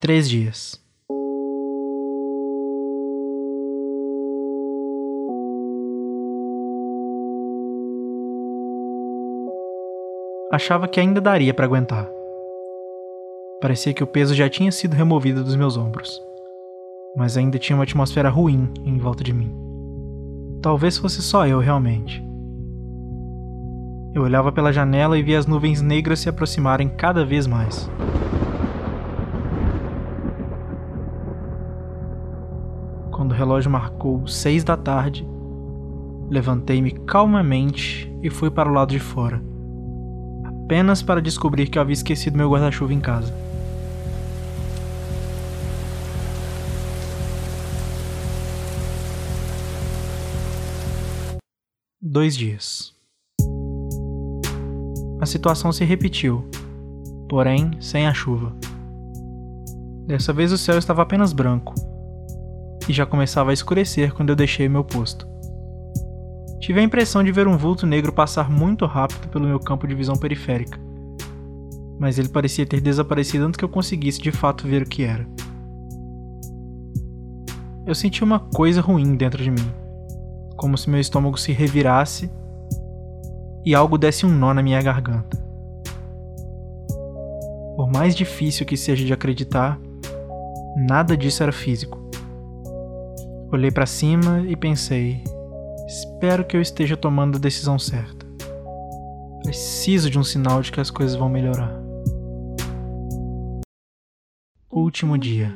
Três dias. Achava que ainda daria para aguentar. Parecia que o peso já tinha sido removido dos meus ombros, mas ainda tinha uma atmosfera ruim em volta de mim. Talvez fosse só eu realmente. Eu olhava pela janela e via as nuvens negras se aproximarem cada vez mais. Quando o relógio marcou seis da tarde, levantei-me calmamente e fui para o lado de fora apenas para descobrir que eu havia esquecido meu guarda-chuva em casa. Dois dias. A situação se repetiu, porém sem a chuva. Dessa vez o céu estava apenas branco e já começava a escurecer quando eu deixei meu posto. Tive a impressão de ver um vulto negro passar muito rápido pelo meu campo de visão periférica, mas ele parecia ter desaparecido antes que eu conseguisse de fato ver o que era. Eu senti uma coisa ruim dentro de mim, como se meu estômago se revirasse e algo desse um nó na minha garganta. Por mais difícil que seja de acreditar, nada disso era físico. Olhei para cima e pensei: Espero que eu esteja tomando a decisão certa. Preciso de um sinal de que as coisas vão melhorar. Último dia.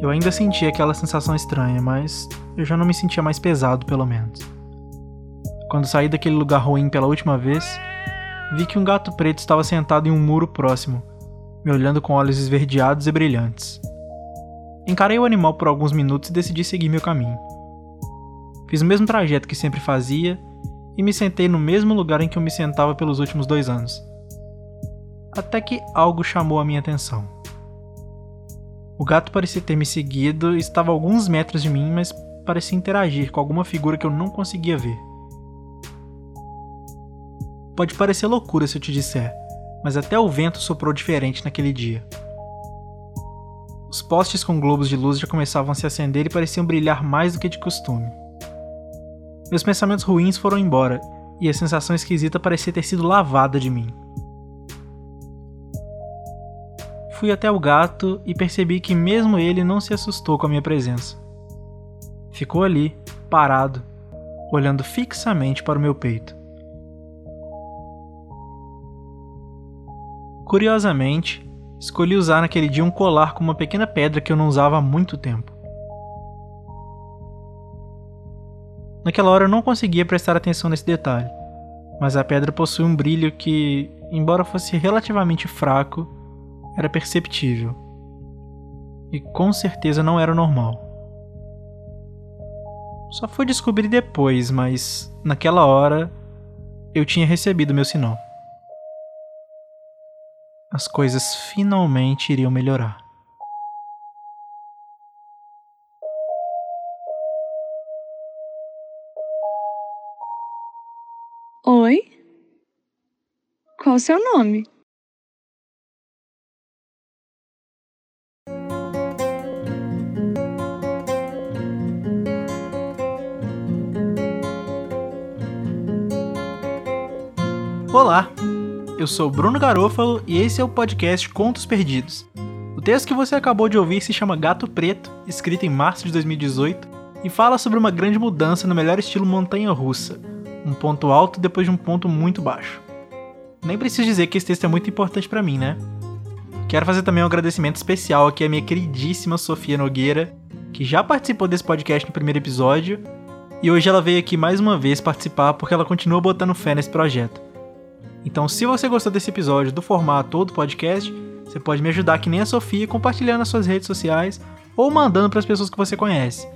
Eu ainda sentia aquela sensação estranha, mas eu já não me sentia mais pesado, pelo menos. Quando saí daquele lugar ruim pela última vez, vi que um gato preto estava sentado em um muro próximo, me olhando com olhos esverdeados e brilhantes. Encarei o animal por alguns minutos e decidi seguir meu caminho. Fiz o mesmo trajeto que sempre fazia e me sentei no mesmo lugar em que eu me sentava pelos últimos dois anos. Até que algo chamou a minha atenção. O gato parecia ter me seguido e estava a alguns metros de mim, mas parecia interagir com alguma figura que eu não conseguia ver. Pode parecer loucura se eu te disser, mas até o vento soprou diferente naquele dia. Os postes com globos de luz já começavam a se acender e pareciam brilhar mais do que de costume. Meus pensamentos ruins foram embora e a sensação esquisita parecia ter sido lavada de mim. Fui até o gato e percebi que mesmo ele não se assustou com a minha presença. Ficou ali, parado, olhando fixamente para o meu peito. Curiosamente, escolhi usar naquele dia um colar com uma pequena pedra que eu não usava há muito tempo. Naquela hora eu não conseguia prestar atenção nesse detalhe, mas a pedra possui um brilho que, embora fosse relativamente fraco, era perceptível. E com certeza não era normal. Só fui descobrir depois, mas naquela hora eu tinha recebido meu sinal as coisas finalmente iriam melhorar. Oi? Qual o seu nome? Olá! Eu sou Bruno Garofalo e esse é o podcast Contos Perdidos. O texto que você acabou de ouvir se chama Gato Preto, escrito em março de 2018, e fala sobre uma grande mudança no melhor estilo montanha-russa, um ponto alto depois de um ponto muito baixo. Nem preciso dizer que esse texto é muito importante para mim, né? Quero fazer também um agradecimento especial aqui à minha queridíssima Sofia Nogueira, que já participou desse podcast no primeiro episódio, e hoje ela veio aqui mais uma vez participar porque ela continua botando fé nesse projeto. Então, se você gostou desse episódio, do formato ou do podcast, você pode me ajudar que nem a Sofia compartilhando nas suas redes sociais ou mandando para as pessoas que você conhece.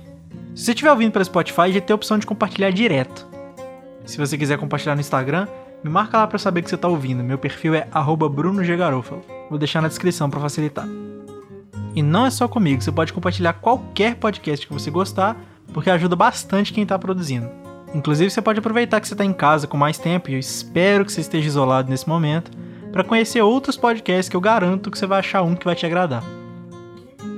Se você estiver ouvindo pelo Spotify, já tem a opção de compartilhar direto. Se você quiser compartilhar no Instagram, me marca lá para saber que você está ouvindo. Meu perfil é @brunogegarofalo. Vou deixar na descrição para facilitar. E não é só comigo, você pode compartilhar qualquer podcast que você gostar, porque ajuda bastante quem está produzindo. Inclusive, você pode aproveitar que você está em casa com mais tempo, e eu espero que você esteja isolado nesse momento, para conhecer outros podcasts que eu garanto que você vai achar um que vai te agradar.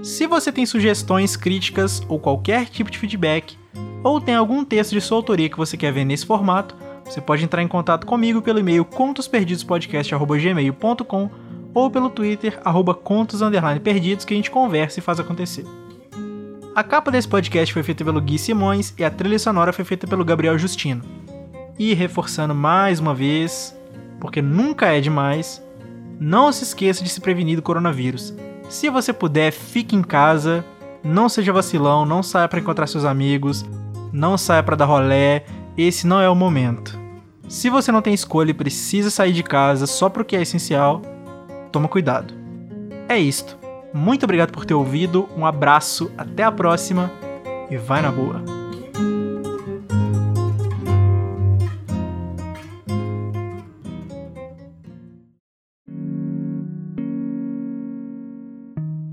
Se você tem sugestões, críticas ou qualquer tipo de feedback, ou tem algum texto de sua autoria que você quer ver nesse formato, você pode entrar em contato comigo pelo e-mail contosperdidospodcast.gmail.com ou pelo Twitter, arroba que a gente conversa e faz acontecer. A capa desse podcast foi feita pelo Gui Simões e a trilha sonora foi feita pelo Gabriel Justino. E reforçando mais uma vez, porque nunca é demais, não se esqueça de se prevenir do coronavírus. Se você puder, fique em casa, não seja vacilão, não saia para encontrar seus amigos, não saia para dar rolé, esse não é o momento. Se você não tem escolha e precisa sair de casa só para que é essencial, toma cuidado. É isto. Muito obrigado por ter ouvido, um abraço, até a próxima e vai na boa.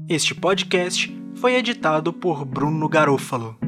Este podcast foi editado por Bruno Garofalo.